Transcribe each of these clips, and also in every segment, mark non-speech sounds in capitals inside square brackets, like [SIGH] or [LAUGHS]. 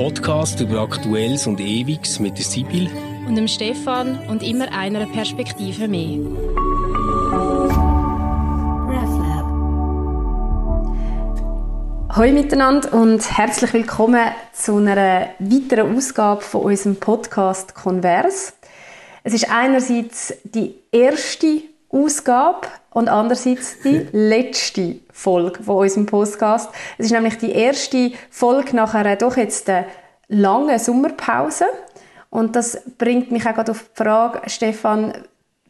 Podcast über Aktuelles und Ewiges mit der Sibyl und dem Stefan und immer einer Perspektive mehr. Hallo miteinander und herzlich willkommen zu einer weiteren Ausgabe von unserem Podcast Converse. Es ist einerseits die erste Ausgabe und andererseits die [LAUGHS] letzte Folge von unserem Podcast. Es ist nämlich die erste Folge nach einer doch jetzt langen Sommerpause. Und das bringt mich auch gerade auf die Frage, Stefan,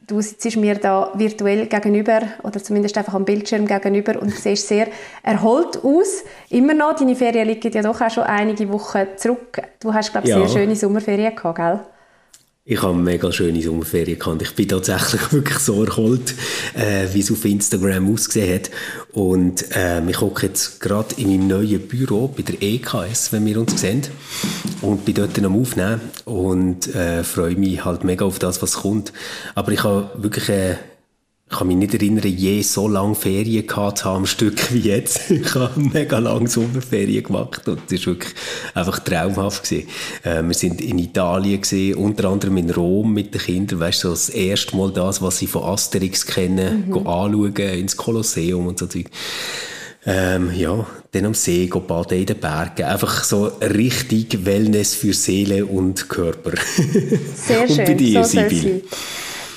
du sitzt mir da virtuell gegenüber oder zumindest einfach am Bildschirm gegenüber und [LAUGHS] siehst sehr erholt aus. Immer noch, deine Ferien liegen ja doch auch schon einige Wochen zurück. Du hast, glaube ich, ja. sehr schöne Sommerferien gehabt, gell? Ich habe mega schöne Sommerferien gehabt. Ich bin tatsächlich [LAUGHS] wirklich so erholt, äh, wie es auf Instagram ausgesehen hat. Und äh, ich hocke jetzt gerade in meinem neuen Büro bei der EKS, wenn wir uns sehen. Und bin dort am Aufnehmen und äh, freue mich halt mega auf das, was kommt. Aber ich habe wirklich äh, ich kann mich nicht erinnern, je so lange Ferien gehabt zu haben, am Stück wie jetzt. [LAUGHS] Ich habe mega lange Sommerferien gemacht und es war wirklich einfach traumhaft gewesen. Äh, wir sind in Italien gesehen, unter anderem in Rom mit den Kindern, weißt du, so das erste Mal das, was sie von Asterix kennen, mhm. anschauen, ins Kolosseum und so Zeug. Ähm, ja, dann am See, baden in den Bergen. Einfach so richtig Wellness für Seele und Körper. [LAUGHS] Sehr schön, und bei dir, so Sibyl.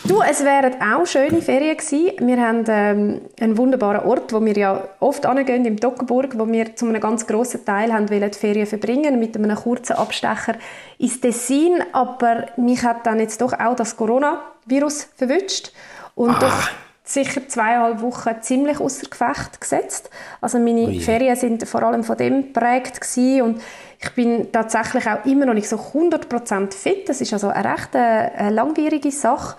Du, es wären auch schöne Ferien gewesen. Wir haben ähm, einen wunderbaren Ort, wo wir ja oft angehen, im Toggenburg, wo wir zu einem ganz grossen Teil haben wollen, die Ferien verbringen, mit einem kurzen Abstecher ins Tessin. Aber mich hat dann jetzt doch auch das Coronavirus verwünscht und ah. doch sicher zweieinhalb Wochen ziemlich außer Gefecht gesetzt. Also meine Ui. Ferien sind vor allem von dem geprägt gewesen und ich bin tatsächlich auch immer noch nicht so 100% fit. Das ist also eine recht äh, langwierige Sache.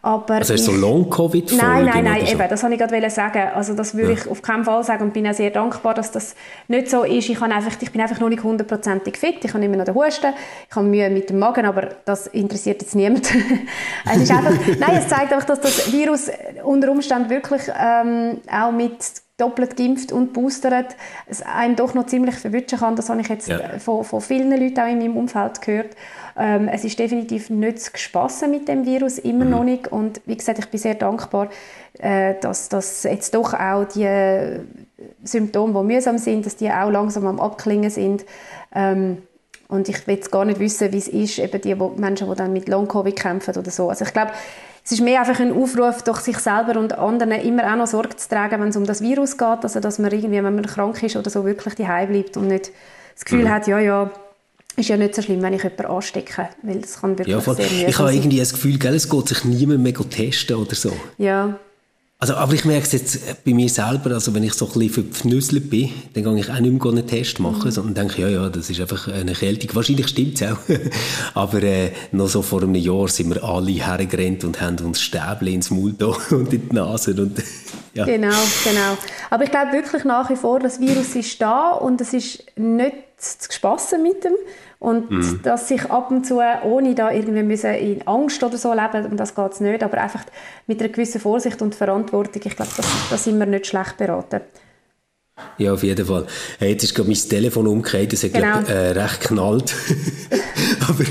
Aber also ist so Long-Covid Nein, nein, nein, so? eben, das wollte ich gerade sagen. Also das würde ja. ich auf keinen Fall sagen und bin auch sehr dankbar, dass das nicht so ist. Ich, einfach, ich bin einfach noch nicht hundertprozentig fit, ich habe immer noch den Husten, ich habe Mühe mit dem Magen, aber das interessiert jetzt niemand. [LAUGHS] es ist einfach, nein, es zeigt einfach, dass das Virus unter Umständen wirklich ähm, auch mit doppelt geimpft und boostert, es einem doch noch ziemlich verwünschen kann. Das habe ich jetzt ja. von, von vielen Leuten auch in meinem Umfeld gehört. Ähm, es ist definitiv nicht zu spassen mit dem Virus, immer mhm. noch nicht. Und wie gesagt, ich bin sehr dankbar, äh, dass, dass jetzt doch auch die Symptome, die mühsam sind, dass die auch langsam am Abklingen sind. Ähm, und ich will jetzt gar nicht wissen, wie es ist, eben die wo, Menschen, die dann mit Long-Covid kämpfen oder so. Also ich glaube, es ist mehr einfach ein Aufruf, doch sich selber und anderen immer auch noch Sorge zu tragen, wenn es um das Virus geht, also dass man irgendwie, wenn man krank ist oder so, wirklich daheim bleibt und nicht das Gefühl mhm. hat, ja, ja, ist ja nicht so schlimm, wenn ich jemanden anstecke, weil das kann wirklich ja, voll. sehr Ich habe irgendwie das Gefühl, gell, es geht sich niemand mehr testen oder so. Ja. Also, aber ich merke es jetzt bei mir selber, also wenn ich so ein bisschen verpfnüsselt bin, dann gehe ich auch nicht mehr einen Test machen, mhm. sondern denke, ja, ja, das ist einfach eine Erkältung. Wahrscheinlich stimmt es auch. [LAUGHS] aber äh, noch so vor einem Jahr sind wir alle hergerannt und haben uns Stäbchen ins Maul da [LAUGHS] und in die Nase. Und, ja. Genau, genau. Aber ich glaube wirklich nach wie vor, das Virus ist da und es ist nicht zu spassen mit dem. Und mhm. dass sich ab und zu, ohne da irgendwie müssen in Angst oder so leben, und das geht es nicht, aber einfach mit einer gewissen Vorsicht und Verantwortung, ich glaube, da sind wir nicht schlecht beraten. Ja, auf jeden Fall. Hey, jetzt ist gerade mein Telefon umgekehrt, das hat genau. glaub, äh, recht knallt. [LAUGHS] aber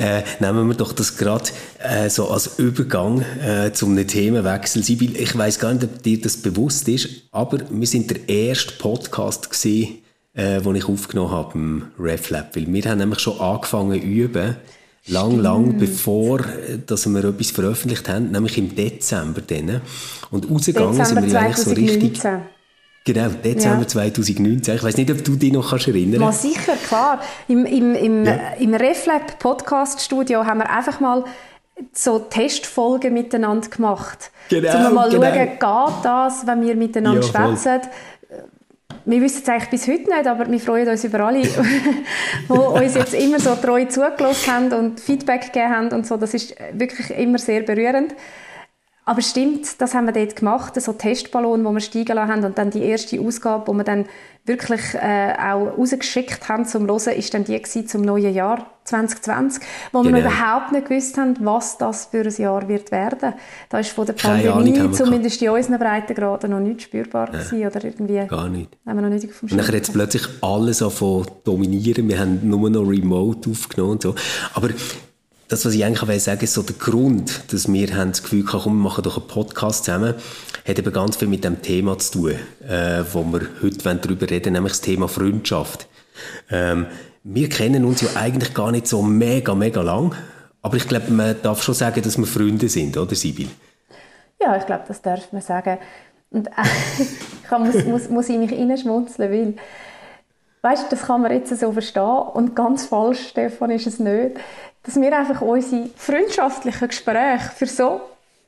äh, nehmen wir doch das gerade äh, so als Übergang äh, zum Themenwechsel. Sibyl, ich weiß gar nicht, ob dir das bewusst ist, aber wir sind der erste Podcast gesehen, äh, den ich aufgenommen habe im RefLab. Weil wir haben nämlich schon angefangen üben, lang, Stimmt. lang bevor äh, dass wir etwas veröffentlicht haben, nämlich im Dezember. Dann. Und rausgegangen Dezember sind wir eigentlich so richtig... Genau, Dezember ja. 2019. Ich weiß nicht, ob du dich noch kannst erinnern kannst. sicher, klar. Im, im, im, ja. im RefLab Podcast Studio haben wir einfach mal so Testfolgen miteinander gemacht. Genau, um mal genau. schauen, geht das, wenn wir miteinander ja, schwätzen? wir wissen es eigentlich bis heute nicht, aber wir freuen uns über alle, die [LAUGHS] uns jetzt immer so treu zugelassen haben und Feedback gegeben haben und so. Das ist wirklich immer sehr berührend. Aber stimmt, das haben wir dort gemacht, so Testballon, wo wir steigen lassen haben und dann die erste Ausgabe, wo wir dann wirklich äh, auch rausgeschickt haben zum Hören, ist dann die zum neuen Jahr 2020, wo genau. wir überhaupt nicht gewusst haben, was das für ein Jahr wird werden. Da ist von der Pandemie, zumindest in unseren Breitengraden, noch nicht spürbar ja. gewesen, oder irgendwie. Gar nicht. Haben wir noch nicht vom und dann jetzt plötzlich alles anfangen dominieren. Wir haben nur noch Remote aufgenommen und so. Aber das, was ich eigentlich will sagen ist so der Grund, dass wir haben das Gefühl haben, komm, wir machen doch einen Podcast zusammen, hat eben ganz viel mit dem Thema zu tun, äh, wo wir heute darüber reden, nämlich das Thema Freundschaft. Ähm, wir kennen uns ja eigentlich gar nicht so mega, mega lang, aber ich glaube, man darf schon sagen, dass wir Freunde sind, oder Sibyl? Ja, ich glaube, das darf man sagen. Und äh, [LAUGHS] ich muss, muss, muss ich mich reinschmunzeln, weil weißt, das kann man jetzt so verstehen und ganz falsch, Stefan, ist es nicht dass wir einfach unsere freundschaftlichen Gespräche für so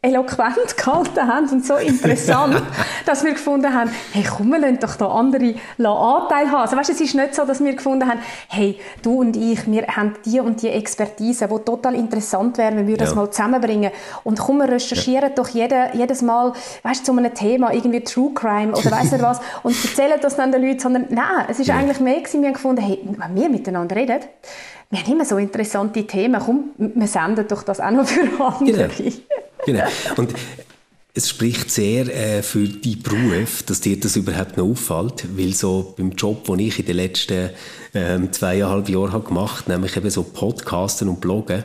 eloquent [LAUGHS] gehalten haben und so interessant, [LAUGHS] dass wir gefunden haben, hey, komm, wir lassen doch da andere Anteil haben. Also weißt, es ist nicht so, dass wir gefunden haben, hey, du und ich, wir haben die und die Expertise, die total interessant wäre, wenn wir das mal zusammenbringen. Und komm, wir recherchieren ja. doch jede, jedes Mal, weißt, zu einem Thema, irgendwie True Crime oder weiss nicht was, [LAUGHS] und erzählen das dann den Leuten, sondern nein, es ist ja. eigentlich mehr gewesen, wir haben gefunden, hey, wenn wir miteinander reden, wir haben immer so interessante Themen. Komm, wir senden doch das auch noch für [LAUGHS] andere. Genau. genau. Und es spricht sehr äh, für die Beruf, dass dir das überhaupt noch auffällt, weil so beim Job, den ich in den letzten ähm, zweieinhalb Jahren habe gemacht, nämlich eben so Podcasten und Bloggen,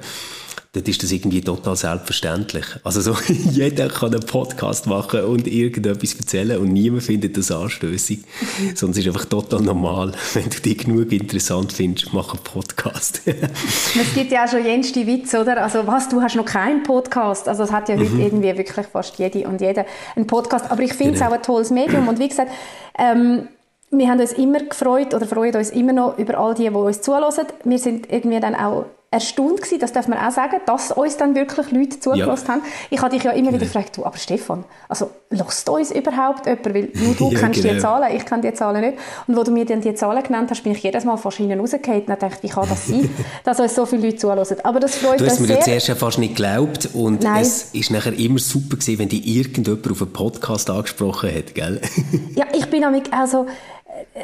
dort ist das irgendwie total selbstverständlich. Also so, [LAUGHS] jeder kann einen Podcast machen und irgendetwas erzählen und niemand findet das anstößig. [LAUGHS] Es ist einfach total normal. [LAUGHS] Wenn du dich genug interessant findest, mach einen Podcast. es gibt ja auch schon jenste Witze, oder? Also was, du hast noch keinen Podcast? Also es hat ja heute mhm. irgendwie wirklich fast jede und jeder einen Podcast. Aber ich finde es genau. auch ein tolles Medium und wie gesagt, ähm, wir haben uns immer gefreut oder freuen uns immer noch über all die, die uns zuhören. Wir sind irgendwie dann auch erstaunt gewesen, das darf man auch sagen, dass uns dann wirklich Leute zugelassen ja. haben. Ich habe dich ja immer wieder gefragt, du, aber Stefan, also lasst uns überhaupt jemand, weil [LAUGHS] nur du ja, kennst genau. die Zahlen, ich kenne die Zahlen nicht. Und wo du mir dann die Zahlen genannt hast, bin ich jedes Mal fast hinten rausgefallen und dachte, wie kann das sein, [LAUGHS] dass uns so viele Leute zulassen. Aber das freut du uns sehr. Du hast mir zuerst fast nicht geglaubt und Nein. es ist nachher immer super gewesen, wenn dich irgendjemand auf einen Podcast angesprochen hat, gell? ja, ich bin nämlich, also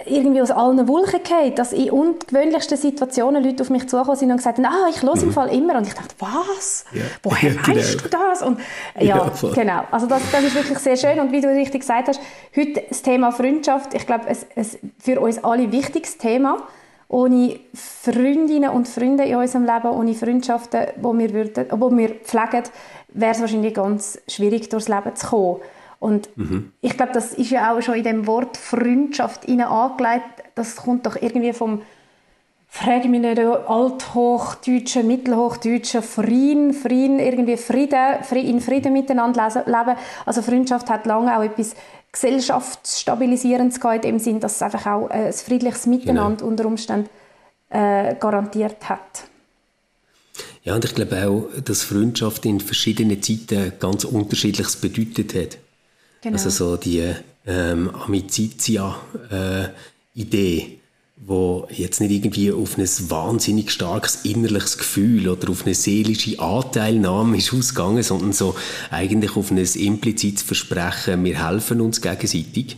irgendwie aus allen Wolken gefallen, dass in ungewöhnlichsten Situationen Leute auf mich zugekommen sind und gesagt haben, ah, ich höre mhm. im Fall immer. Und ich dachte, was? Ja. Woher ja, genau. weißt du das? Und, ja, ja genau. Also das, das ist wirklich sehr schön. Und wie du richtig gesagt hast, heute das Thema Freundschaft, ich glaube, es, es für uns alle wichtiges Thema. Ohne Freundinnen und Freunde in unserem Leben, ohne Freundschaften, die wir, würden, die wir pflegen, wäre es wahrscheinlich ganz schwierig, durchs Leben zu kommen. Und mhm. ich glaube, das ist ja auch schon in dem Wort Freundschaft angelegt. Das kommt doch irgendwie vom, frage mich nicht, althochdeutschen, mittelhochdeutschen Frieden, Frieden, irgendwie Frieden, in Frieden miteinander leben. Also Freundschaft hat lange auch etwas gesellschaftsstabilisierendes gehabt, im Sinn, dass es einfach auch äh, ein friedliches Miteinander genau. unter Umständen äh, garantiert hat. Ja, und ich glaube auch, dass Freundschaft in verschiedenen Zeiten ganz Unterschiedliches bedeutet hat. Genau. Also so die ähm, Amicizia-Idee, äh, wo jetzt nicht irgendwie auf ein wahnsinnig starkes innerliches Gefühl oder auf eine seelische Anteilnahme ist ausgegangen, sondern so eigentlich auf ein implizites Versprechen, wir helfen uns gegenseitig.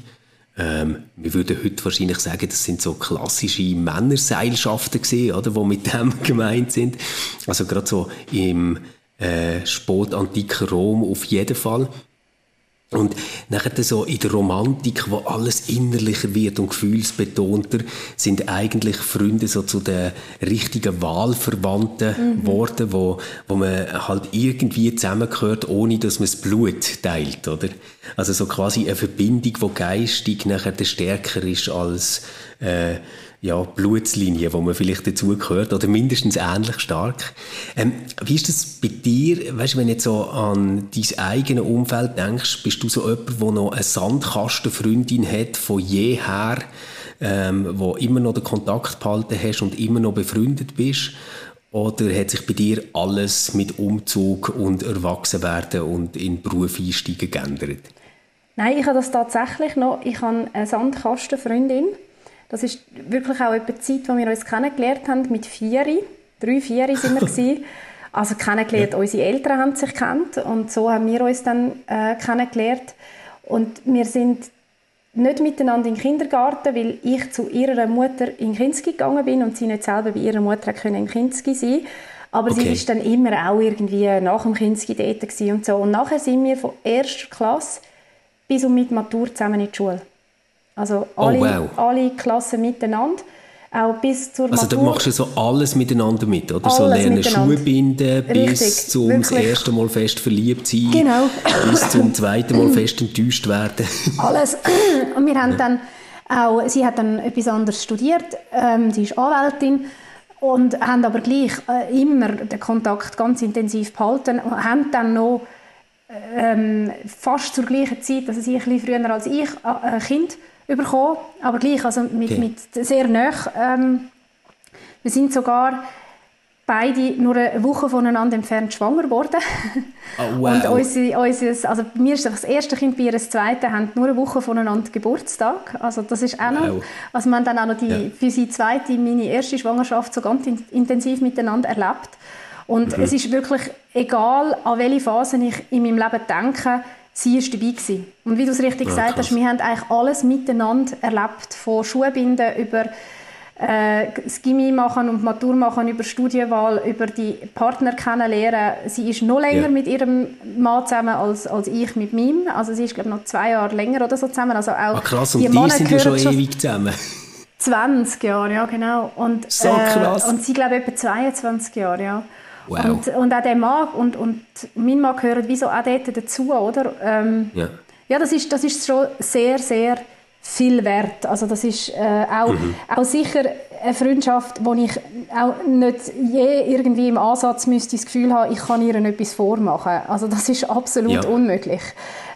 Ähm, wir würden heute wahrscheinlich sagen, das sind so klassische Männerseilschaften gesehen, oder, wo mit dem [LAUGHS] gemeint sind. Also gerade so im äh, spätantiken Rom auf jeden Fall. Und nachher so in der Romantik, wo alles innerlicher wird und gefühlsbetonter, sind eigentlich Freunde so zu den richtigen Wahlverwandten geworden, mhm. wo, wo man halt irgendwie zusammengehört, ohne dass man das Blut teilt, oder? Also so quasi eine Verbindung, die geistig nachher stärker ist als äh, ja, Blutslinie, wo man vielleicht dazugehört, oder mindestens ähnlich stark. Ähm, wie ist das bei dir, weißt wenn du jetzt so an dein eigenes Umfeld denkst, bist du so jemand, der noch eine Sandkastenfreundin hat von jeher, ähm, wo immer noch den Kontakt behalten hast und immer noch befreundet bist? Oder hat sich bei dir alles mit Umzug und Erwachsenwerden und in Beruf einsteigen geändert? Nein, ich habe das tatsächlich noch. Ich habe eine Sandkastenfreundin. Das ist wirklich auch etwa die Zeit, wo wir uns kennengelernt haben, mit vier. Drei, vier sind wir gewesen. [LAUGHS] Also kennengelernt, ja. unsere Eltern haben sich kennt und so haben wir uns dann äh, kennengelernt. Und wir sind nicht miteinander in den Kindergarten, weil ich zu ihrer Mutter in Kinski gegangen bin und sie nicht selber bei ihrer Mutter können in Kinski sein aber okay. sie ist dann immer auch irgendwie nach dem Kinski dort und so. Und nachher sind wir von erster Klasse bis und mit Matur zusammen in die Schule. Also oh, alle, oh, wow. alle Klassen miteinander auch bis zur Also da machst du so alles miteinander mit, oder? Alles so lernen Schuhe binden, bis zum wirklich. erste Mal fest verliebt sein, genau. bis zum zweiten Mal fest enttäuscht werden. [LAUGHS] alles. Und wir haben ja. dann auch, sie hat dann etwas anderes studiert, ähm, sie ist Anwältin und haben aber gleich äh, immer den Kontakt ganz intensiv behalten und haben dann noch ähm, fast zur gleichen Zeit, also sie ein bisschen früher als ich, äh, ein Kind bekommen, aber gleich, also mit, okay. mit sehr nah. Ähm, wir sind sogar beide nur eine Woche voneinander entfernt schwanger geworden. Oh, [LAUGHS] wow. Und unsere, unser, also mir ist das erste Kind, bei ihr das zweite, haben nur eine Woche voneinander Geburtstag. Also das ist auch noch, wow. also wir haben dann auch noch die, ja. für sie zweite, meine erste Schwangerschaft so ganz intensiv miteinander erlebt. Und mhm. es ist wirklich egal, an welche Phase ich in meinem Leben denke, sie war dabei. Gewesen. Und wie du es richtig ja, gesagt hast, wir haben eigentlich alles miteinander erlebt, von Schuhbinden über äh, Gimmi machen und Matur machen, über Studienwahl, über die Partner kennenlernen. Sie ist noch länger ja. mit ihrem Mann zusammen als, als ich mit meinem. Also sie ist, glaube ich, noch zwei Jahre länger oder so zusammen. Also auch ah, krass, und die, die sind ja schon ewig zusammen. 20 Jahre, ja genau. Und, so krass. Äh, und sie, glaube ich, etwa 22 Jahre, ja. Wow. Und, und auch der Mann und, und mein Mann gehören wie so auch dort dazu, oder? Ähm, ja. ja, das ist, das ist schon sehr, sehr viel wert. Also das ist äh, auch, mhm. auch sicher eine Freundschaft, wo ich auch nicht je irgendwie im Ansatz müsste das Gefühl haben, ich kann ihr etwas vormachen. Also das ist absolut ja. unmöglich.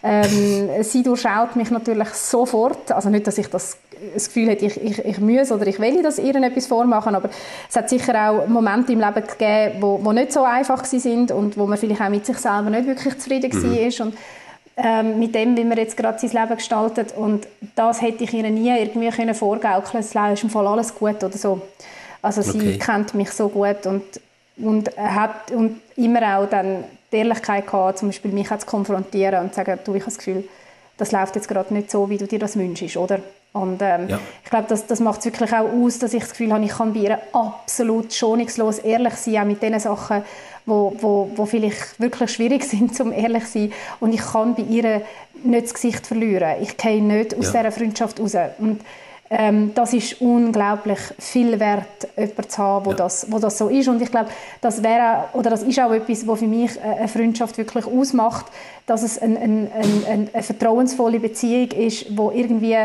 Ähm, sie durchschaut mich natürlich sofort. Also nicht, dass ich das, das Gefühl hätte, ich, ich, ich muss oder ich will, dass ihr etwas vormachen, aber es hat sicher auch Momente im Leben gegeben, wo, wo nicht so einfach sind und wo man vielleicht auch mit sich selber nicht wirklich zufrieden mhm. war. Und ähm, mit dem, wie man jetzt gerade sein Leben gestaltet. Und das hätte ich ihr nie irgendwie können vorgaukeln können. Es ist im Fall alles gut oder so. Also sie okay. kennt mich so gut und, und hat und immer auch dann die Ehrlichkeit gehabt, zum Beispiel mich zu konfrontieren und zu sagen, du, ich habe das Gefühl, das läuft jetzt gerade nicht so, wie du dir das wünschst, oder? Und ähm, ja. ich glaube, das, das macht es wirklich auch aus, dass ich das Gefühl habe, ich kann bei ihr absolut schonungslos ehrlich sein, auch mit den Sachen, wo, wo, wo vielleicht wirklich schwierig [LAUGHS] sind, zum ehrlich zu sein. Und ich kann bei ihr nicht das Gesicht verlieren. Ich gehe nicht aus ja. dieser Freundschaft raus. Und ähm, das ist unglaublich viel wert, jemanden zu haben, wo, ja. das, wo das so ist. Und ich glaube, das wäre oder das ist auch etwas, was für mich eine Freundschaft wirklich ausmacht, dass es ein, ein, ein, eine vertrauensvolle Beziehung ist, wo irgendwie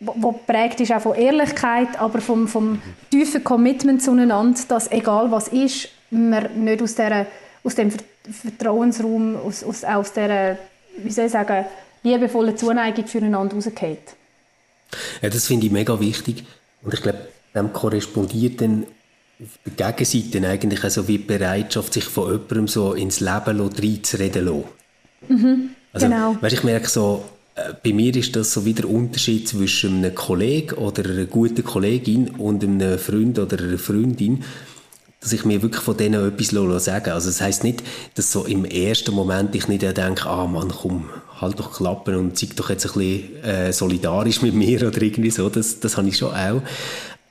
wo prägt ist auch von Ehrlichkeit, aber vom, vom tiefen Commitment zueinander, dass egal was ist, man nicht aus, der, aus dem Vertrauensraum, aus, aus, aus dieser, wie soll ich sagen, liebevollen Zuneigung füreinander rausgeht. Ja, das finde ich mega wichtig. Und ich glaube, dem korrespondiert dann auf der Gegenseite eigentlich also wie die Bereitschaft, sich von jemandem so ins Leben reinzureden zu lassen. Mhm, also, genau. Weißt, ich merke so, bei mir ist das so wie der Unterschied zwischen einem Kollegen oder einer guten Kollegin und einem Freund oder einer Freundin dass ich mir wirklich von denen etwas sagen Also das heisst nicht, dass so im ersten Moment ich nicht denke, ah Mann, komm, halt doch klappen und zeig doch jetzt ein bisschen äh, solidarisch mit mir [LAUGHS] oder irgendwie so. Das, das habe ich schon auch.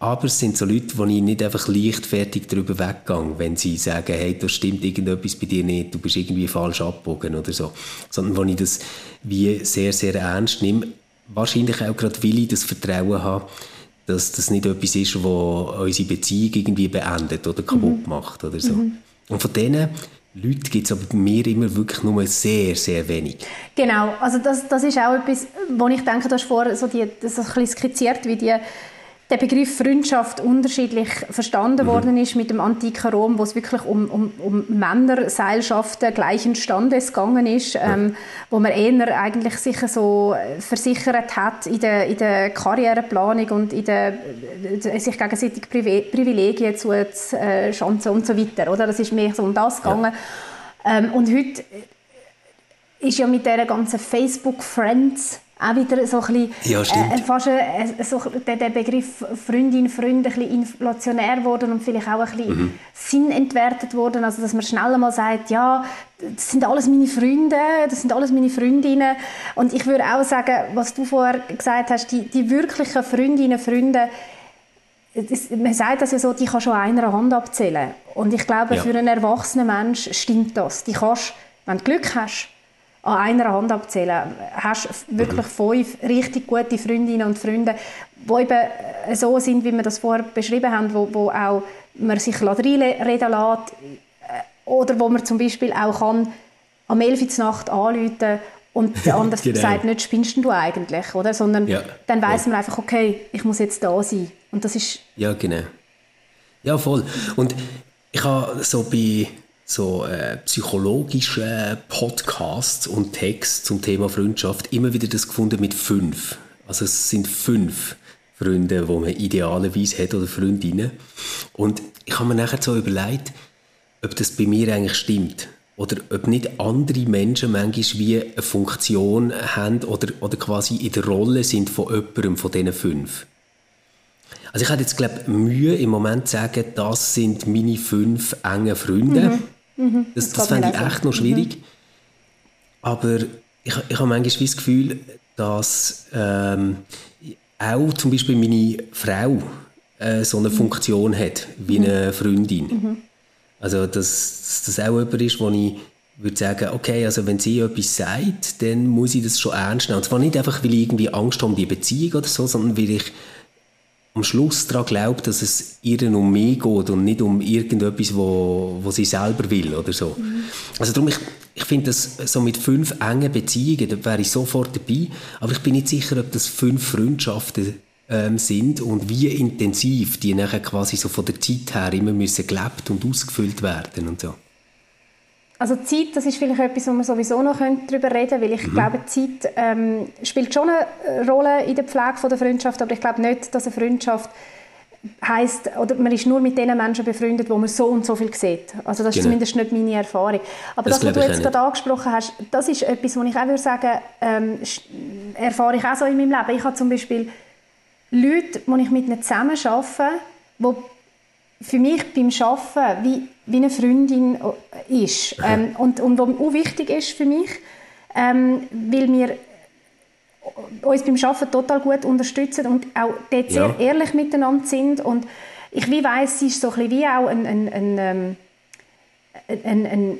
Aber es sind so Leute, wo ich nicht einfach leichtfertig darüber weggehe, wenn sie sagen, hey, da stimmt irgendetwas bei dir nicht, du bist irgendwie falsch abgebogen oder so. Sondern wo ich das wie sehr, sehr ernst nehme. Wahrscheinlich auch gerade, weil ich das Vertrauen habe, dass das nicht etwas ist, das unsere Beziehung irgendwie beendet oder kaputt mhm. macht oder so. Mhm. Und von diesen Leuten gibt es aber bei mir immer wirklich nur sehr, sehr wenig. Genau, also das, das ist auch etwas, wo ich denke, du hast vorher so die, das ein bisschen skizziert, wie die der Begriff Freundschaft unterschiedlich verstanden mhm. worden ist mit dem antiken Rom, wo es wirklich um, um, um Männerseilschaften gleichen Standes gegangen ist, ähm, wo man eher eigentlich sich so versichert hat in der, in der Karriereplanung und in der, äh, sich gegenseitig Privilegien zu äh, schanzen und so weiter. Oder? Das ist mehr so um das gegangen. Ja. Ähm, und heute ist ja mit dieser ganzen Facebook-Friends auch wieder so ein bisschen, ja, äh, fast äh, so, der, der, Begriff Freundin, Freund ein bisschen inflationär worden und vielleicht auch ein bisschen mhm. sinnentwertet worden, also dass man schnell mal sagt, ja, das sind alles meine Freunde, das sind alles meine Freundinnen und ich würde auch sagen, was du vorher gesagt hast, die, die wirklichen Freundinnen, Freunde, das, man sagt das ja so, die kann schon einer Hand abzählen und ich glaube, ja. für einen erwachsenen Mensch stimmt das. Die kannst, wenn du Glück hast, an einer Hand abzählen. Hast wirklich fünf richtig gute Freundinnen und Freunde, die eben so sind, wie wir das vorher beschrieben haben, wo, wo auch man sich reinreden lässt äh, oder wo man zum Beispiel auch kann am 11 Uhr Nacht anrufen und der [LAUGHS] andere genau. sagt nicht, spinnst du eigentlich, oder? Sondern ja. dann weiß man einfach, okay, ich muss jetzt da sein. Und das ist... Ja, genau. Ja, voll. Und ich habe so bei so äh, psychologische Podcasts und Texte zum Thema Freundschaft immer wieder das gefunden mit fünf. Also es sind fünf Freunde, wo man idealerweise hat oder Freundinnen. Und ich habe mir nachher so überlegt, ob das bei mir eigentlich stimmt. Oder ob nicht andere Menschen manchmal wie eine Funktion haben oder, oder quasi in der Rolle sind von jemandem von diesen fünf. Also ich hätte jetzt, glaube Mühe im Moment zu sagen, das sind meine fünf engen Freunde. Mhm. Mhm, das das, das fände ich echt noch schwierig. Mhm. Aber ich, ich habe manchmal das Gefühl, dass ähm, auch zum Beispiel meine Frau äh, so eine mhm. Funktion hat, wie eine mhm. Freundin. Mhm. Also, dass, dass das auch jemand ist, wo ich würde sagen, okay, also wenn sie etwas sagt, dann muss ich das schon ernst nehmen. Und zwar nicht einfach, weil ich irgendwie Angst habe um die Beziehung oder so, sondern weil ich am Schluss daran glaubt, dass es ihr um mich geht und nicht um irgendetwas, wo, wo sie selber will oder so. Mhm. Also darum, ich, ich finde das so mit fünf engen Beziehungen, da wäre ich sofort dabei, aber ich bin nicht sicher, ob das fünf Freundschaften ähm, sind und wie intensiv die nachher quasi so von der Zeit her immer müssen gelebt und ausgefüllt werden und so. Also Zeit, das ist vielleicht etwas, wo wir sowieso noch darüber reden können, weil ich mhm. glaube, Zeit ähm, spielt schon eine Rolle in der Pflege von der Freundschaft, aber ich glaube nicht, dass eine Freundschaft heißt oder man ist nur mit den Menschen befreundet, wo man so und so viel sieht. Also das genau. ist zumindest nicht meine Erfahrung. Aber das, das was du jetzt gerade angesprochen hast, das ist etwas, wo ich auch würde sagen, ähm, erfahre ich auch so in meinem Leben. Ich habe zum Beispiel Leute, die ich mit ihnen zusammen arbeite, die für mich beim Arbeiten wie, wie eine Freundin äh, ist. Ähm, und, und was auch wichtig ist für mich, ähm, weil wir uns beim Arbeiten total gut unterstützen und auch dort sehr ja. ehrlich miteinander sind. Und ich wie weiss, sie ist so ein wie auch ein, ein, ein, ähm, ein, ein,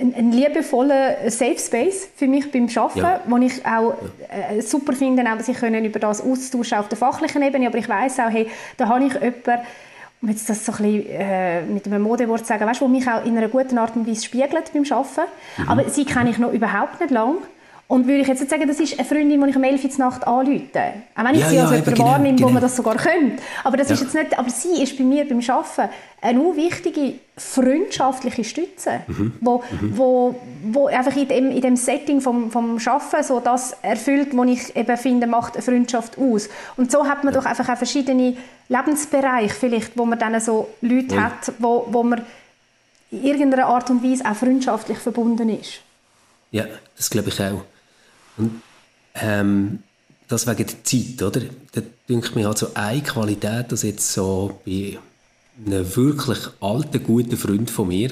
ein, ein liebevoller Safe Space für mich beim Arbeiten, ja. wo ich auch äh, super finde, auch, sich können über das austauschen auf der fachlichen Ebene, aber ich weiß auch, hey, da habe ich jemanden, um jetzt das so ein bisschen äh, mit einem Modewort zu sagen, weißt, wo mich auch in einer guten Art und Weise spiegelt beim Arbeiten. Mhm. Aber sie kenne ich noch überhaupt nicht lange. Und würde ich jetzt nicht sagen, das ist eine Freundin, die ich um 11 Uhr Nacht anrufe. Auch wenn ich ja, sie als ja, jemand genau, wahrnehme, genau. wo man das sogar könnte. Aber das ja. ist jetzt nicht, aber sie ist bei mir beim Arbeiten eine wichtige freundschaftliche Stütze, mhm. Wo, mhm. wo, wo einfach in dem, in dem Setting vom, vom Arbeiten so das erfüllt, was ich eben finde, macht eine Freundschaft aus. Und so hat man doch einfach auch verschiedene Lebensbereiche vielleicht, wo man dann so Leute mhm. hat, wo, wo man in irgendeiner Art und Weise auch freundschaftlich verbunden ist. Ja, das glaube ich auch. Und ähm, das wegen der Zeit, oder? Da denke mir halt so eine Qualität, dass jetzt so bei einem wirklich alten, guten Freund von mir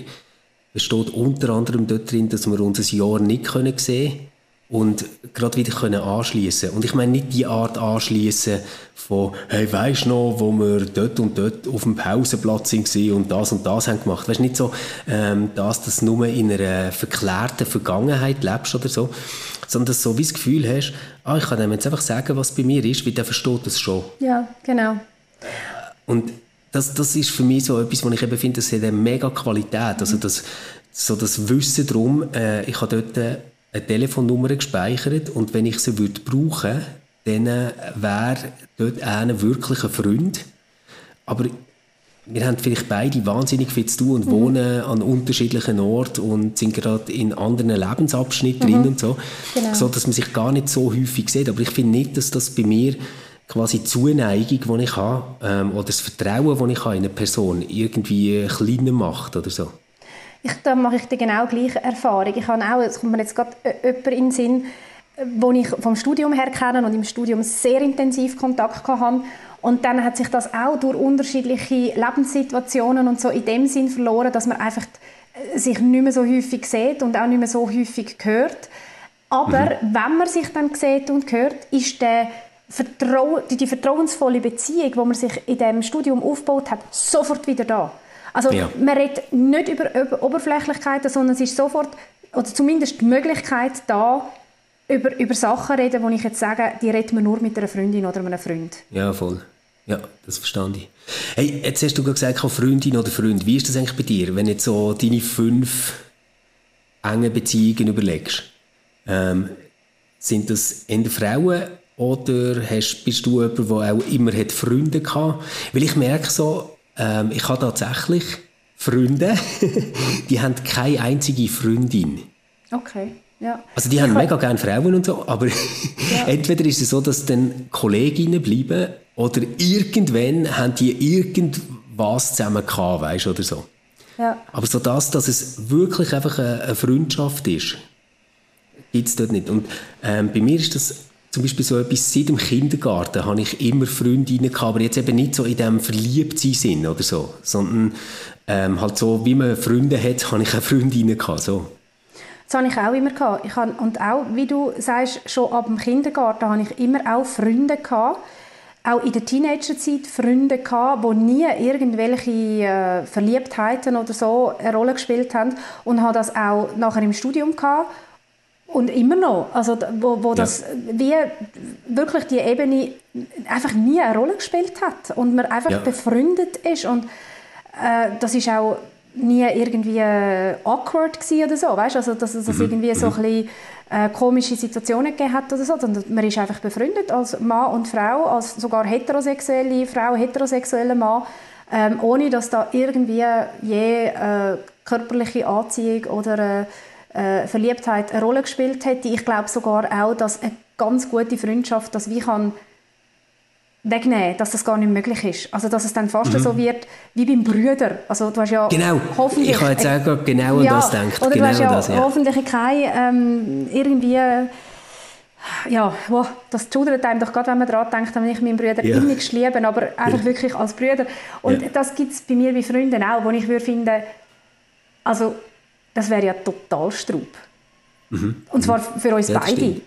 besteht unter anderem dort drin, dass wir uns ein Jahr nicht sehen können und gerade wieder können anschließen und ich meine nicht die Art anschließen von hey weißt noch wo wir dort und dort auf dem Pausenplatz sind und das und das haben gemacht. Weißt nicht so ähm, dass das nur in einer verklärten Vergangenheit lebst oder so. Sondern dass du so wie das Gefühl hast ah ich kann dem jetzt einfach sagen was bei mir ist weil der versteht das schon. Ja genau. Und das, das ist für mich so etwas, wo ich eben finde, das hat eine mega Qualität. Also das, so das Wissen darum, äh, ich habe dort eine Telefonnummer gespeichert und wenn ich sie würde brauchen, dann wäre dort einer wirklich ein Freund. Aber wir haben vielleicht beide wahnsinnig viel zu tun und mhm. wohnen an unterschiedlichen Orten und sind gerade in anderen Lebensabschnitten mhm. drin und so, genau. so dass man sich gar nicht so häufig sieht. Aber ich finde nicht, dass das bei mir quasi die Zuneigung, die ich habe, ähm, oder das Vertrauen, das ich habe in eine Person irgendwie kleiner macht oder so. Ich, da mache ich die genau gleiche Erfahrung. Ich habe auch, es kommt mir jetzt gerade jemand in den Sinn, wo ich vom Studium her kenne und im Studium sehr intensiv Kontakt hatte. Und dann hat sich das auch durch unterschiedliche Lebenssituationen und so in dem Sinn verloren, dass man einfach äh, sich nicht mehr so häufig sieht und auch nicht mehr so häufig hört. Aber mhm. wenn man sich dann sieht und hört, ist der Vertrau die, die vertrauensvolle Beziehung, die man sich in dem Studium aufgebaut hat, sofort wieder da. Also ja. man redet nicht über, Oberflächlichkeiten, sondern es ist sofort, oder zumindest die Möglichkeit da, über, über Sachen reden, wo ich jetzt sage, die redet man nur mit einer Freundin oder einem Freund. Ja, voll. Ja, das verstand ich. Hey, jetzt hast du gesagt, Freundin oder Freund. Wie ist das eigentlich bei dir, wenn du jetzt so deine fünf engen Beziehungen überlegst? Ähm, sind das eher Frauen oder hast, bist du jemand, der auch immer hat Freunde hatte? Weil ich merke so, ähm, ich habe tatsächlich Freunde, [LAUGHS] die haben keine einzige Freundin. Okay. Ja. Also die haben mega gerne Frauen und so, aber ja. [LAUGHS] entweder ist es so, dass dann Kolleginnen bleiben oder irgendwann haben die irgendwas zusammen gehabt, weißt, oder so. Ja. Aber so das, dass es wirklich einfach eine, eine Freundschaft ist, gibt es dort nicht. Und ähm, bei mir ist das zum Beispiel so etwas, seit dem Kindergarten habe ich immer Freundinnen gehabt, aber jetzt eben nicht so in dem Verliebtsein oder so, sondern ähm, halt so, wie man Freunde hat, habe ich auch Freundinnen gehabt, so. Das habe ich auch immer gehabt. Ich habe, und auch, wie du sagst, schon ab dem Kindergarten habe ich immer auch Freunde gehabt. Auch in der Teenagerzeit Freunde gehabt, die nie irgendwelche äh, Verliebtheiten oder so eine Rolle gespielt haben. Und habe das auch nachher im Studium gehabt. Und immer noch. Also, wo, wo das wie wirklich die Ebene einfach nie eine Rolle gespielt hat. Und man einfach befreundet ist. Und äh, das ist auch nie irgendwie äh, awkward oder so, weißt? Also dass es mhm. irgendwie so mhm. ein bisschen, äh, komische Situationen gegeben hat oder so, sondern man ist einfach befreundet als Mann und Frau, als sogar heterosexuelle Frau, heterosexueller Mann, ähm, ohne dass da irgendwie je äh, körperliche Anziehung oder äh, Verliebtheit eine Rolle gespielt hätte. Ich glaube sogar auch, dass eine ganz gute Freundschaft das wie kann wegnehmen, dass das gar nicht möglich ist. Also dass es dann fast mhm. so wird wie beim Brüder. Also du hast ja genau. hoffentlich... Ich habe jetzt auch genau an ja, das gedacht. Oder genau du hast ja, das, ja. hoffentlich keine ähm, irgendwie... Ja, wow, das schudert einem doch gerade, wenn man daran denkt, wenn ich meinen Brüder ja. innigst liebe, aber einfach ja. wirklich als Brüder. Und ja. das gibt es bei mir bei Freunden auch, wo ich würde finden, also das wäre ja total Straub. Mhm. Und zwar für uns beide. Stimmt.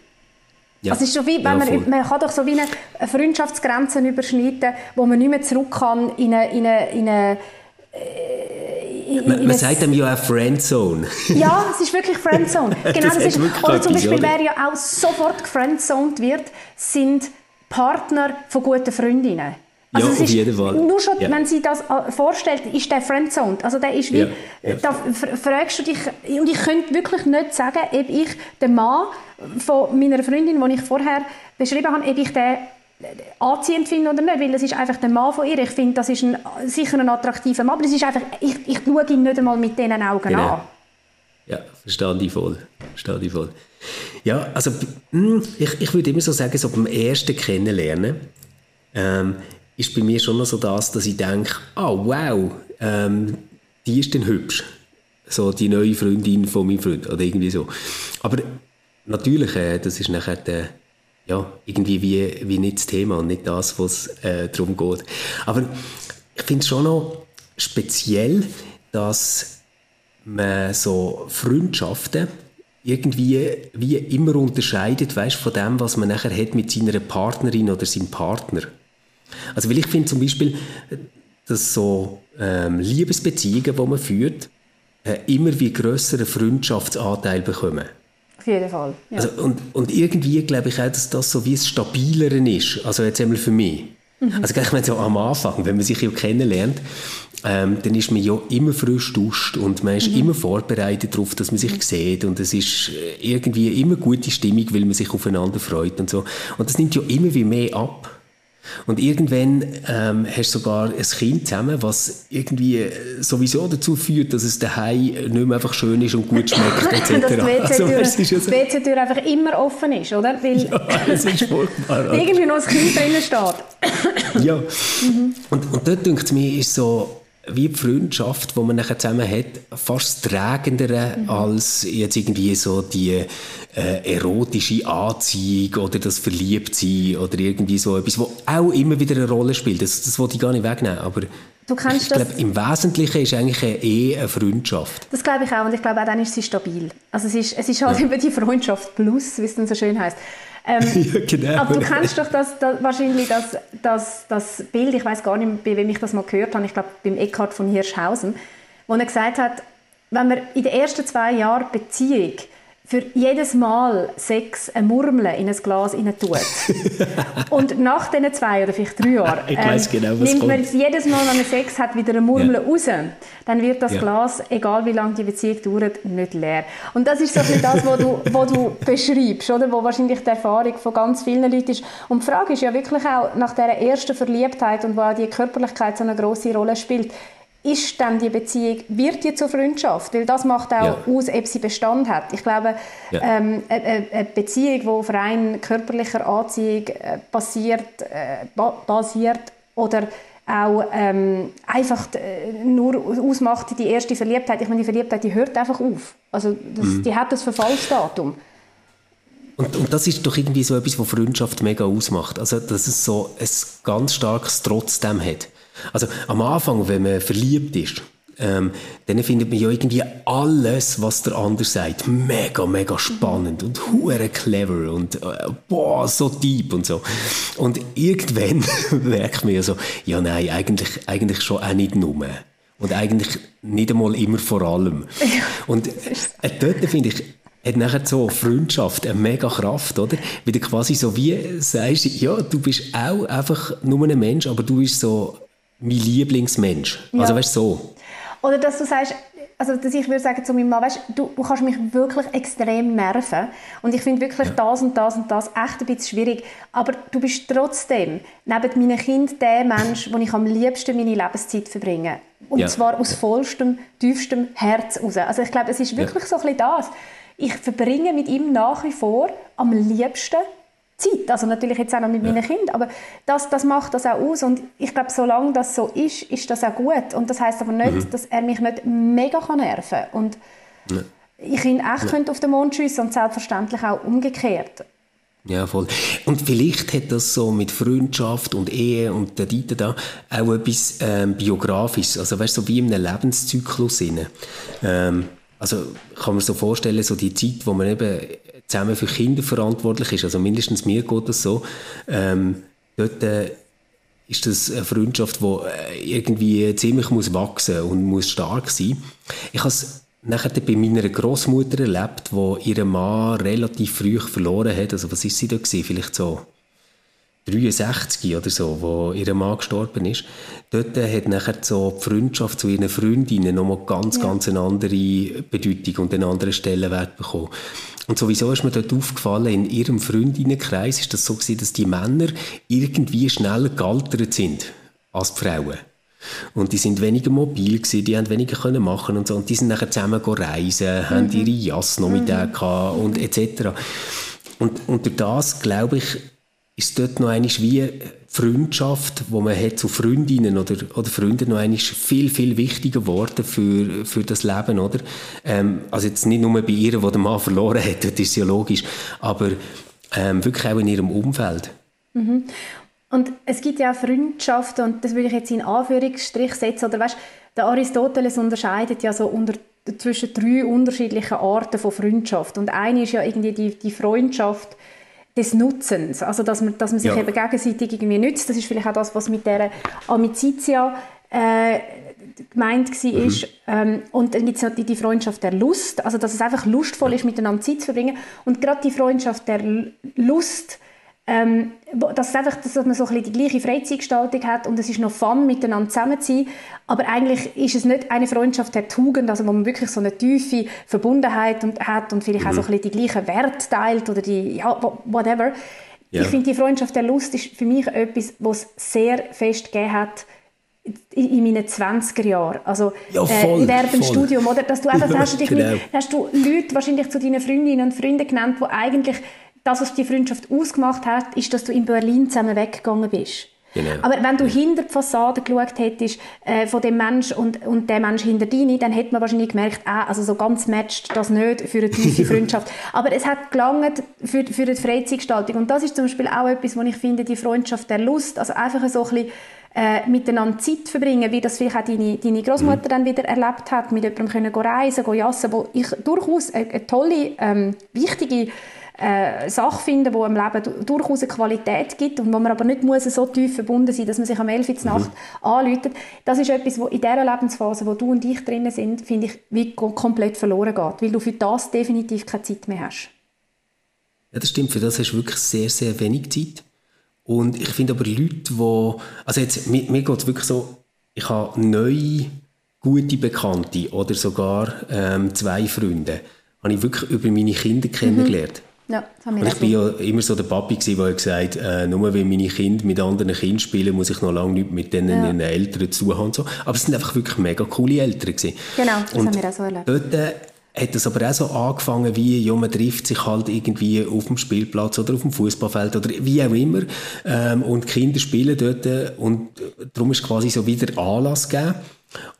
Ja. Also es ist so wie, wenn ja, man, man kann doch so wie eine Freundschaftsgrenze überschneiden, wo man nicht mehr zurück kann in eine, in eine, in eine äh, in, man, man sagt dem ja auch Friendzone. [LAUGHS] ja, es ist wirklich Friendzone. [LAUGHS] Genau, das, das ist, oder zum Beispiel, wer ja auch sofort gefriendzoned wird, sind Partner von guten Freundinnen. Also ja, auf jeden Fall. Nur schon, ja. wenn sie das äh, vorstellt, ist der Friendzone. Also der ist wie, ja, ja. da fragst du dich, und ich könnte wirklich nicht sagen, ob ich den Mann von meiner Freundin, den ich vorher beschrieben habe, ob ich den anziehend finde oder nicht, weil das ist einfach der Mann von ihr. Ich finde, das ist ein, sicher ein attraktiver Mann, aber es ist einfach, ich, ich schaue ihn nicht einmal mit diesen Augen genau. an. Ja, verstehe ich voll. Verstehe ich voll. Ja, also hm, ich, ich würde immer so sagen, so beim ersten Kennenlernen, ähm, ist bei mir schon noch so das, dass ich denke, oh wow, ähm, die ist dann hübsch. So die neue Freundin von meinem Freund oder irgendwie so. Aber natürlich, äh, das ist nachher der, ja, irgendwie wie, wie nicht das Thema und nicht das, was äh, darum geht. Aber ich finde es schon noch speziell, dass man so Freundschaften irgendwie wie immer unterscheidet, weißt, von dem, was man nachher hat mit seiner Partnerin oder seinem Partner. Also weil ich finde zum Beispiel, dass so ähm, Liebesbeziehungen, die man führt, äh, immer wie größeren Freundschaftsanteil bekommen. Auf jeden Fall. Ja. Also, und, und irgendwie glaube ich auch, dass das so wie es stabilere ist. Also jetzt einmal für mich. Mhm. Also ich meine so am Anfang, wenn man sich ja kennenlernt, ähm, dann ist man ja immer frisch duscht und man ist mhm. immer vorbereitet darauf, dass man sich mhm. sieht und es ist äh, irgendwie immer gute Stimmung, weil man sich aufeinander freut und so. Und das nimmt ja immer wie mehr ab. Und irgendwann ähm, hast du sogar ein Kind zusammen, was irgendwie äh, sowieso dazu führt, dass es daheim nicht mehr einfach schön ist und gut schmeckt, [LAUGHS] etc. dass die WC-Tür also, ja so. WC einfach immer offen ist, oder? Weil ja, das ist furchtbar. [LAUGHS] irgendwie noch ein Kind drinnen steht. ja. Mhm. Und, und dort denkt es mir, ist so, wie die Freundschaft, die man nachher zusammen hat, fast tragender mhm. als jetzt irgendwie so die äh, erotische Anziehung oder das Verliebtsein oder irgendwie so etwas, was auch immer wieder eine Rolle spielt. Das, das wollte ich gar nicht wegnehmen, aber Du ich glaube, im Wesentlichen ist eigentlich eine Ehe eine Freundschaft. Das glaube ich auch und ich glaube auch dann ist sie stabil. Also es ist, es ist halt ja. [LAUGHS] immer die Freundschaft plus, wie es dann so schön heißt. Ähm, [LAUGHS] ja, genau. Aber du kennst doch das, das wahrscheinlich das, das, das Bild, ich weiß gar nicht, bei wem ich das mal gehört habe, ich glaube beim Eckhard von Hirschhausen, wo er gesagt hat, wenn man in den ersten zwei Jahren Beziehung für jedes Mal Sex ein Murmeln in ein Glas rein tut. [LAUGHS] und nach diesen zwei oder vielleicht drei Jahren ähm, genau, nimmt man kommt. jedes Mal, wenn man Sex hat, wieder ein Murmeln ja. raus. Dann wird das ja. Glas, egal wie lange die Beziehung dauert, nicht leer. Und das ist so ein das, was du, was du beschreibst, oder? wo wahrscheinlich die Erfahrung von ganz vielen Leuten ist. Und die Frage ist ja wirklich auch nach dieser ersten Verliebtheit und wo auch die Körperlichkeit so eine große Rolle spielt, ist dann die Beziehung, wird die zur Freundschaft? Weil das macht auch ja. aus, ob sie Bestand hat. Ich glaube, ja. ähm, eine, eine, Beziehung, die auf rein körperlicher Anziehung äh, basiert, äh, basiert oder auch ähm, einfach äh, nur ausmacht die erste Verliebtheit. Ich meine, die Verliebtheit, die hört einfach auf. Also das, mhm. die hat das Verfallsdatum. Und, und, das ist doch irgendwie so etwas, was Freundschaft mega ausmacht. Also, dass es so ein ganz starkes Trotzdem hat. Also am Anfang, wenn man verliebt ist, ähm, dann findet man ja irgendwie alles, was der andere sagt, mega, mega spannend und hure clever und äh, boah, so deep und so. Und irgendwann [LAUGHS] merkt man ja so, ja nein, eigentlich, eigentlich schon auch nicht nur. Und eigentlich nicht einmal immer vor allem. Und äh, dort finde ich, hat nachher so Freundschaft eine mega Kraft, oder? Weil du quasi so wie sagst, ja, du bist auch einfach nur ein Mensch, aber du bist so mein Lieblingsmensch. Also, ja. Also weißt du, so. Oder dass du sagst, also dass ich würde sagen zu meinem Mann, weißt, du, du kannst mich wirklich extrem nerven und ich finde wirklich ja. das und das und das echt ein bisschen schwierig, aber du bist trotzdem neben meinem Kind der Mensch, wo ich am liebsten meine Lebenszeit verbringe. Und ja. zwar aus vollstem, tiefstem Herz raus. Also ich glaube, es ist wirklich ja. so ein bisschen das. Ich verbringe mit ihm nach wie vor am liebsten Zeit. Also natürlich jetzt auch noch mit ja. meinen Kindern, aber das, das macht das auch aus und ich glaube, solange das so ist, ist das auch gut und das heißt aber nicht, mhm. dass er mich nicht mega kann nerven kann und ja. ich ihn echt ja. auf den Mond schiessen und selbstverständlich auch umgekehrt. Ja, voll. Und vielleicht hat das so mit Freundschaft und Ehe und der Dieter da auch etwas ähm, Biografisches, also weißt du, so wie in einem Lebenszyklus. Ähm, also kann man sich so vorstellen, so die Zeit, wo man eben zusammen für Kinder verantwortlich ist, also mindestens mir geht das so, ähm, dort äh, ist das eine Freundschaft, die äh, irgendwie ziemlich muss wachsen und muss stark sein. Ich habe es nachher bei meiner Großmutter erlebt, wo ihre Mann relativ früh verloren hat. Also was ist sie da gewesen? Vielleicht so 63 oder so, wo ihr Mann gestorben ist, dort hat nachher so die Freundschaft zu ihren Freundinnen nochmal ganz, ja. ganz eine andere Bedeutung und einen anderen Stellenwert bekommen. Und sowieso ist mir dort aufgefallen, in ihrem Freundinnenkreis ist das so gewesen, dass die Männer irgendwie schneller gealtert sind als die Frauen. Und die sind weniger mobil gewesen, die haben weniger können machen und so. Und die sind nachher zusammen reisen, mhm. haben ihre Jass noch mit mhm. und etc. Und, und durch das, glaube ich, ist dort noch eine wie Freundschaft, wo man hat zu Freundinnen oder, oder Freunden noch einmal viel, viel wichtiger geworden für, für das Leben, oder? Ähm, also jetzt nicht nur bei ihr, die der Mann verloren hat, das ist ja logisch, aber ähm, wirklich auch in ihrem Umfeld. Mhm. Und es gibt ja auch Freundschaften, und das würde ich jetzt in Anführungsstrich setzen, oder weißt, der Aristoteles unterscheidet ja so unter zwischen drei unterschiedlichen Arten von Freundschaft. Und eine ist ja irgendwie die, die Freundschaft, des Nutzens, also dass man, dass man sich ja. eben gegenseitig irgendwie nützt. Das ist vielleicht auch das, was mit der Amicitia äh, gemeint war. Mhm. Ähm, und dann gibt es noch die, die, Freundschaft der Lust, also dass es einfach lustvoll ist, miteinander Zeit zu verbringen. Und gerade die Freundschaft der Lust ähm, dass, einfach, dass man so ein bisschen die gleiche Freizeitgestaltung hat und es ist noch Fun, miteinander zusammen zu sein. Aber eigentlich ist es nicht eine Freundschaft der Tugend, also wo man wirklich so eine tiefe Verbundenheit und, hat und vielleicht mhm. auch so ein bisschen die gleichen Werte teilt oder die, ja, whatever. Ja. Ich finde, die Freundschaft der Lust ist für mich etwas, was es sehr fest gegeben hat in meinen 20er Jahren, also ja, äh, voll, äh, während dem Studium, oder? Dass du [LAUGHS] einfach, hast, du dich genau. mit, hast du Leute wahrscheinlich zu deinen Freundinnen und Freunden genannt, die eigentlich das, was die Freundschaft ausgemacht hat, ist, dass du in Berlin zusammen weggegangen bist. Genau. Aber wenn du hinter die Fassade geschaut hättest, äh, von dem Mensch und, und der Mensch hinter dir, dann hätte man wahrscheinlich gemerkt, ah, also so ganz matcht das nicht für eine [LAUGHS] tiefe Freundschaft. Aber es hat gelangt für, für die Freizeitgestaltung. Und das ist zum Beispiel auch etwas, wo ich finde, die Freundschaft der Lust, also einfach so ein bisschen äh, miteinander Zeit verbringen, wie das vielleicht auch deine, deine Großmutter mhm. dann wieder erlebt hat, mit jemandem können reisen, gehen jassen, wo ich durchaus eine, eine tolle, ähm, wichtige äh, Sache finden, die im Leben durchaus eine Qualität gibt und wo man aber nicht muss so tief verbunden sein dass man sich am 11 Uhr Nacht mhm. anläutet. Das ist etwas, wo in dieser Lebensphase, wo du und ich drinnen sind, finde ich, wie komplett verloren geht, weil du für das definitiv keine Zeit mehr hast. Ja, das stimmt. Für das hast du wirklich sehr, sehr wenig Zeit. Und ich finde aber Leute, die, also jetzt, mir, mir geht es wirklich so, ich habe neue, gute Bekannte oder sogar ähm, zwei Freunde, habe ich wirklich über meine Kinder kennengelernt. Mhm. Ja, das ich war ja immer so der Papi der gesagt äh, nur wenn meine Kinder mit anderen Kindern spielen, muss ich noch lange nicht mit denen ja. ihren Eltern zu haben. So. Aber es sind einfach wirklich mega coole Eltern gewesen. Genau, das und haben wir auch so erlebt. Dort, äh, hat es aber auch so angefangen, wie ja, man trifft sich halt irgendwie auf dem Spielplatz oder auf dem Fußballfeld oder wie auch immer ähm, und die Kinder spielen dort und darum ist quasi so wieder Anlass gegeben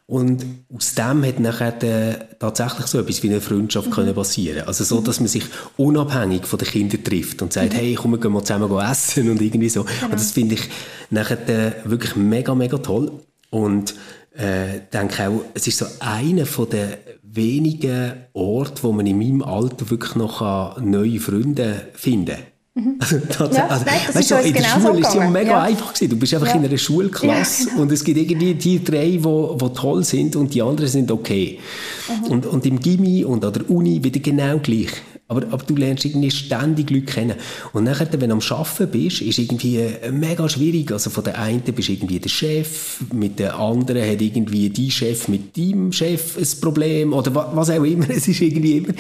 und aus dem hat nachher äh, tatsächlich so etwas wie eine Freundschaft mhm. können passieren Also so, dass man sich unabhängig von den Kindern trifft und sagt, mhm. hey, komm, wir gehen mal zusammen essen und irgendwie so. Genau. Und das finde ich nachher äh, wirklich mega, mega toll. Und äh, denke auch, es ist so einer von den wenigen Orten, wo man in meinem Alter wirklich noch neue Freunde finden kann. Mhm. [LAUGHS] Also, ja, also, nein, weißt du, in der genau Schule war es ja mega ja. einfach gewesen. Du bist einfach ja. in einer Schulklasse genau. und es gibt irgendwie die drei, die, die toll sind und die anderen sind okay. Mhm. Und, und im Gimmi und an der Uni wieder genau gleich. Aber, aber du lernst irgendwie ständig Leute kennen. Und nachher, wenn du am Arbeiten bist, ist irgendwie äh, mega schwierig. Also von der einen bist du irgendwie der Chef, mit der anderen hat irgendwie die Chef mit deinem Chef ein Problem oder was auch immer. [LAUGHS] Es ist irgendwie immer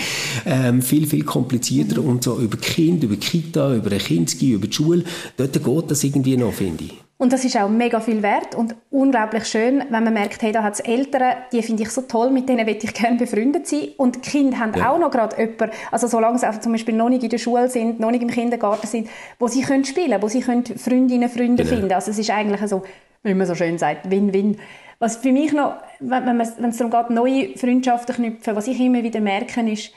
ähm, viel, viel komplizierter. Mhm. Und so über Kind, über Kita, über ein Kinski, über die Schule, dort geht das irgendwie noch, finde ich. Und das ist auch mega viel wert und unglaublich schön, wenn man merkt, hey, da hat es Eltern, die finde ich so toll, mit denen möchte ich [LAUGHS] gerne befreundet sein. Und die Kinder haben ja. auch noch gerade jemanden, also solange sie zum Beispiel noch nicht in der Schule sind, noch nicht im Kindergarten sind, wo sie können spielen wo sie können Freundinnen, Freunde genau. finden. Also es ist eigentlich so, wie man so schön sagt, Win-Win. Was für mich noch, wenn, wenn es darum geht, neue Freundschaften knüpfen, was ich immer wieder merke, ist,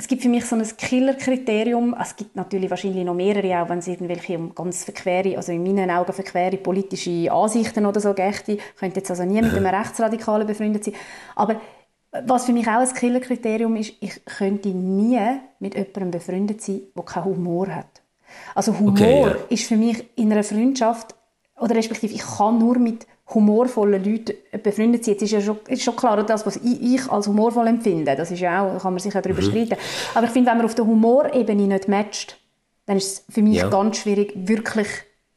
es gibt für mich so ein Killerkriterium. Es gibt natürlich wahrscheinlich noch mehrere, auch wenn es irgendwelche um ganz verquere, also in meinen Augen verquere politische Ansichten oder so geht. Ich könnte jetzt also nie mit einem [LAUGHS] Rechtsradikalen befreundet sein. Aber was für mich auch ein Killerkriterium ist, ich könnte nie mit jemandem befreundet sein, der keinen Humor hat. Also Humor okay, ja. ist für mich in einer Freundschaft, oder respektive ich kann nur mit humorvollen Leuten befreundet sind. Jetzt ist ja schon, ist schon klar, das, was ich, als humorvoll empfinde, das ist ja auch, kann man sich ja darüber mhm. streiten. Aber ich finde, wenn man auf der Humorebene nicht matcht, dann ist es für mich ja. ganz schwierig, wirklich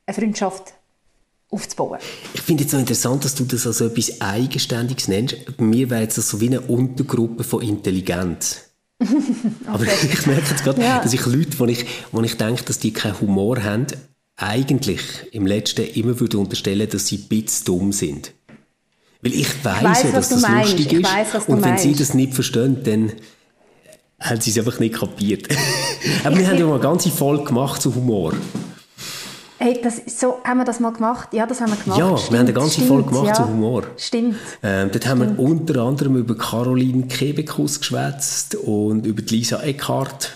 eine Freundschaft aufzubauen. Ich finde es so interessant, dass du das als etwas Eigenständiges nennst. Bei mir wäre jetzt das so wie eine Untergruppe von Intelligenz. [LAUGHS] okay. Aber [LAUGHS] ich merke jetzt gerade, ja. dass ich Leute, wo ich, wo ich denke, dass die keinen Humor haben, eigentlich im Letzten immer würde unterstellen, dass sie bisschen dumm sind. Weil ich weiß ja, dass das meinst. lustig ist. Weiss, und wenn meinst. sie das nicht verstehen, dann haben sie es einfach nicht kapiert. [LAUGHS] Aber ich wir haben ja mal eine ganze Folge gemacht zu Humor. Hey, das, so haben wir das mal gemacht? Ja, das haben wir gemacht. Ja, stimmt, wir haben eine ganze stimmt, Folge gemacht ja. zu Humor. Stimmt. Ähm, dort haben wir unter anderem über Caroline Kebekus geschwätzt und über Lisa Eckhart.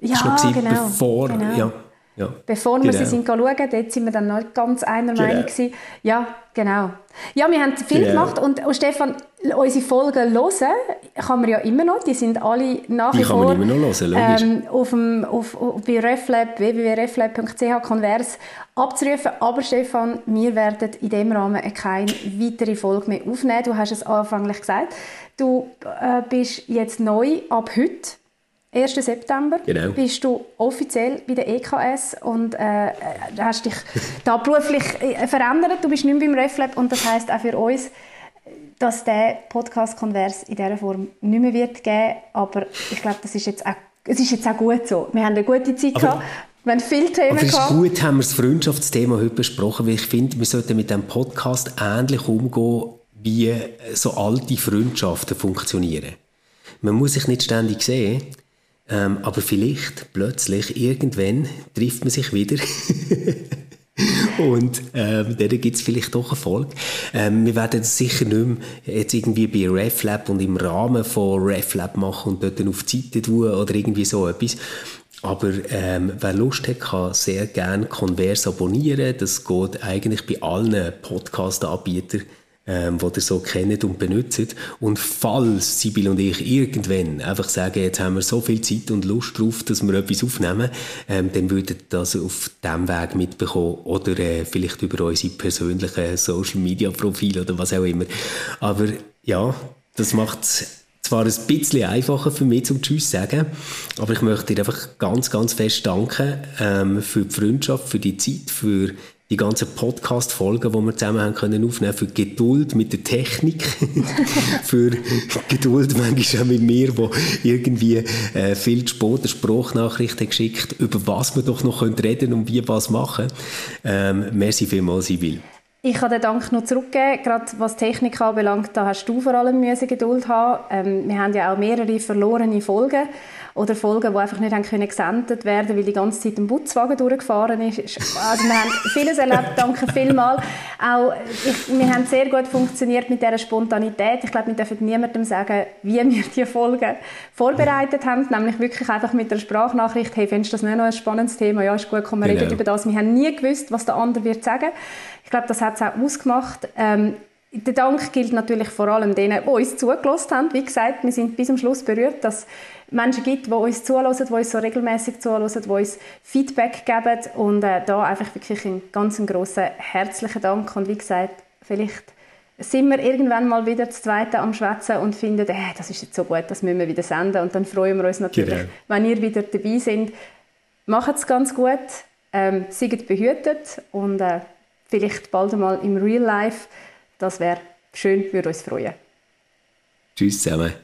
Ja, das war noch genau. Bevor, genau. Ja, ja, Bevor genau. wir sie sind schauen, dort sind wir dann noch ganz einer genau. Meinung gewesen. Ja, genau. Ja, wir haben viel genau. gemacht und, und Stefan, unsere Folgen hören kann man ja immer noch, die sind alle nach wie vor kann man immer noch hören, ähm, auf dem, auf, auf, bei Reflab, www.reflab.ch Convers abzurufen. Aber Stefan, wir werden in dem Rahmen keine weitere Folge mehr aufnehmen. Du hast es anfänglich gesagt. Du äh, bist jetzt neu ab heute 1. September genau. bist du offiziell bei der EKS und äh, hast dich da [LAUGHS] beruflich äh, verändert. Du bist nicht mehr beim RefLab und das heißt auch für uns, dass der Podcast Konvers in dieser Form nicht mehr wird geben. Aber ich glaube, das ist jetzt auch, es ist jetzt auch gut so. Wir haben eine gute Zeit aber, gehabt. Wir haben viele Themen aber es ist gut, haben wir das Freundschaftsthema heute besprochen, weil ich finde, wir sollten mit diesem Podcast ähnlich umgehen, wie so alte Freundschaften funktionieren. Man muss sich nicht ständig sehen, ähm, aber vielleicht plötzlich irgendwann trifft man sich wieder. [LAUGHS] Und ähm, dann gibt es vielleicht doch Erfolg. Ähm, wir werden das sicher nicht mehr jetzt irgendwie bei RefLab und im Rahmen von RefLab machen und dort dann auf die Seite tun oder irgendwie so etwas. Aber ähm, wer Lust hat, kann sehr gerne Converse abonnieren. Das geht eigentlich bei allen Podcast-Anbietern ähm, die ihr so kennt und benutzt. Und falls Sibyl und ich irgendwann einfach sagen, jetzt haben wir so viel Zeit und Lust drauf, dass wir etwas aufnehmen, ähm, dann würdet ihr das auf diesem Weg mitbekommen oder äh, vielleicht über unsere persönlichen Social-Media-Profile oder was auch immer. Aber ja, das macht zwar ein bisschen einfacher für mich zum Tschüss sagen, aber ich möchte dir einfach ganz, ganz fest danken ähm, für die Freundschaft, für die Zeit, für die ganzen Podcast-Folgen, die wir zusammen haben können aufnehmen, für Geduld mit der Technik, [LAUGHS] für Geduld manchmal auch mit mir, wo irgendwie äh, viel zu spät eine Sprachnachricht geschickt, über was wir doch noch können reden und wie was machen. Ähm, merci vielmals, Sibyl. Ich kann den Dank noch zurückgeben, gerade was Technik anbelangt, da hast du vor allem Geduld haben. Ähm, wir haben ja auch mehrere verlorene Folgen oder Folgen, die einfach nicht haben können gesendet werden, weil die ganze Zeit ein Putzwagen durchgefahren ist. Also wir haben vieles erlebt, danke vielmals. Auch, ich, wir haben sehr gut funktioniert mit dieser Spontanität. Ich glaube, wir dürfen niemandem sagen, wie wir diese Folgen vorbereitet haben, nämlich wirklich einfach mit der Sprachnachricht, hey, findest du das nicht noch ein spannendes Thema? Ja, ist gut, komm, wir genau. reden über das. Wir haben nie gewusst, was der andere wird sagen. Ich glaube, das hat es auch ausgemacht. Ähm, der Dank gilt natürlich vor allem denen, die uns zugelassen haben. Wie gesagt, wir sind bis zum Schluss berührt, dass Menschen gibt, die uns zuhören, die uns so regelmäßig zuhören, die uns Feedback geben und äh, da einfach wirklich einen ganz grossen herzlichen Dank und wie gesagt, vielleicht sind wir irgendwann mal wieder das Zweite am Schwätzen und finden, äh, das ist jetzt so gut, das müssen wir wieder senden und dann freuen wir uns natürlich, genau. wenn ihr wieder dabei seid. Macht es ganz gut, ähm, seid behütet und äh, vielleicht bald einmal im Real Life. Das wäre schön, würde uns freuen. Tschüss zusammen.